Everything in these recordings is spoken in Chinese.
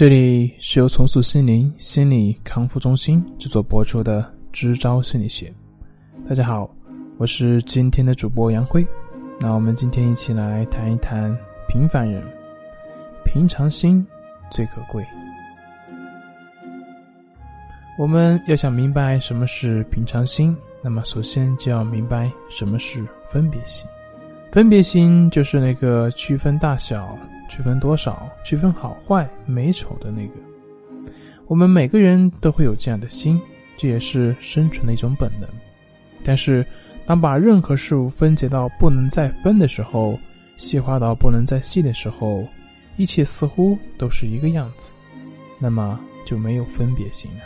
这里是由重塑心灵心理康复中心制作播出的《支招心理学》。大家好，我是今天的主播杨辉。那我们今天一起来谈一谈平凡人，平常心最可贵。我们要想明白什么是平常心，那么首先就要明白什么是分别心。分别心就是那个区分大小。区分多少？区分好坏、美丑的那个，我们每个人都会有这样的心，这也是生存的一种本能。但是，当把任何事物分解到不能再分的时候，细化到不能再细的时候，一切似乎都是一个样子，那么就没有分别心了。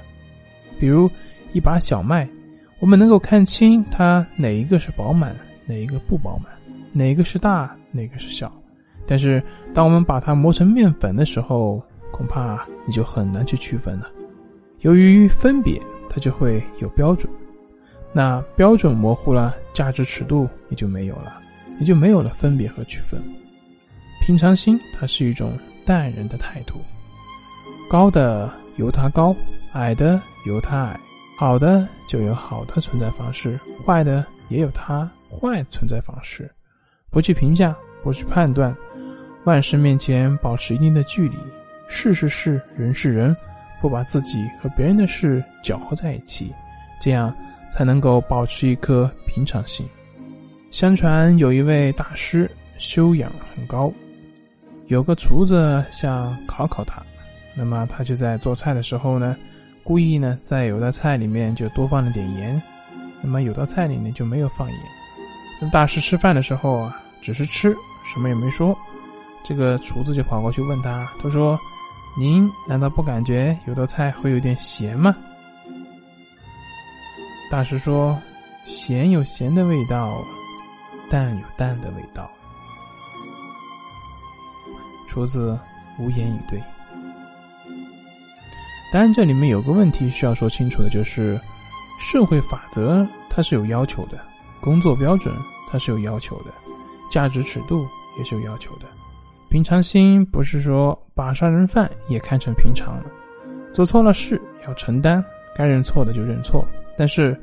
比如一把小麦，我们能够看清它哪一个是饱满，哪一个不饱满，哪一个是大，哪个是小。但是，当我们把它磨成面粉的时候，恐怕你就很难去区分了。由于分别，它就会有标准，那标准模糊了，价值尺度也就没有了，也就没有了分别和区分。平常心，它是一种淡然的态度。高的由它高，矮的由它矮，好的就有好的存在方式，坏的也有它坏存在方式。不去评价，不去判断。万事面前保持一定的距离，事是事，人是人，不把自己和别人的事搅和在一起，这样才能够保持一颗平常心。相传有一位大师修养很高，有个厨子想考考他，那么他就在做菜的时候呢，故意呢在有的菜里面就多放了点盐，那么有的菜里面就没有放盐。大师吃饭的时候啊，只是吃，什么也没说。这个厨子就跑过去问他，他说：“您难道不感觉有的菜会有点咸吗？”大师说：“咸有咸的味道，淡有淡的味道。”厨子无言以对。当然，这里面有个问题需要说清楚的，就是社会法则它是有要求的，工作标准它是有要求的，价值尺度也是有要求的。平常心不是说把杀人犯也看成平常了，做错了事要承担，该认错的就认错，但是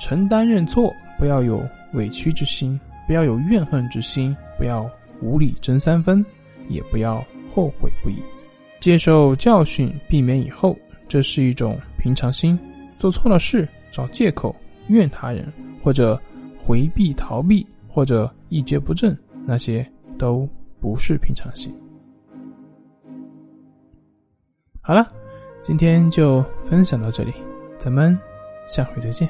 承担认错不要有委屈之心，不要有怨恨之心，不要无理争三分，也不要后悔不已，接受教训，避免以后，这是一种平常心。做错了事找借口怨他人，或者回避逃避，或者一蹶不振，那些都。不是平常心。好了，今天就分享到这里，咱们下回再见。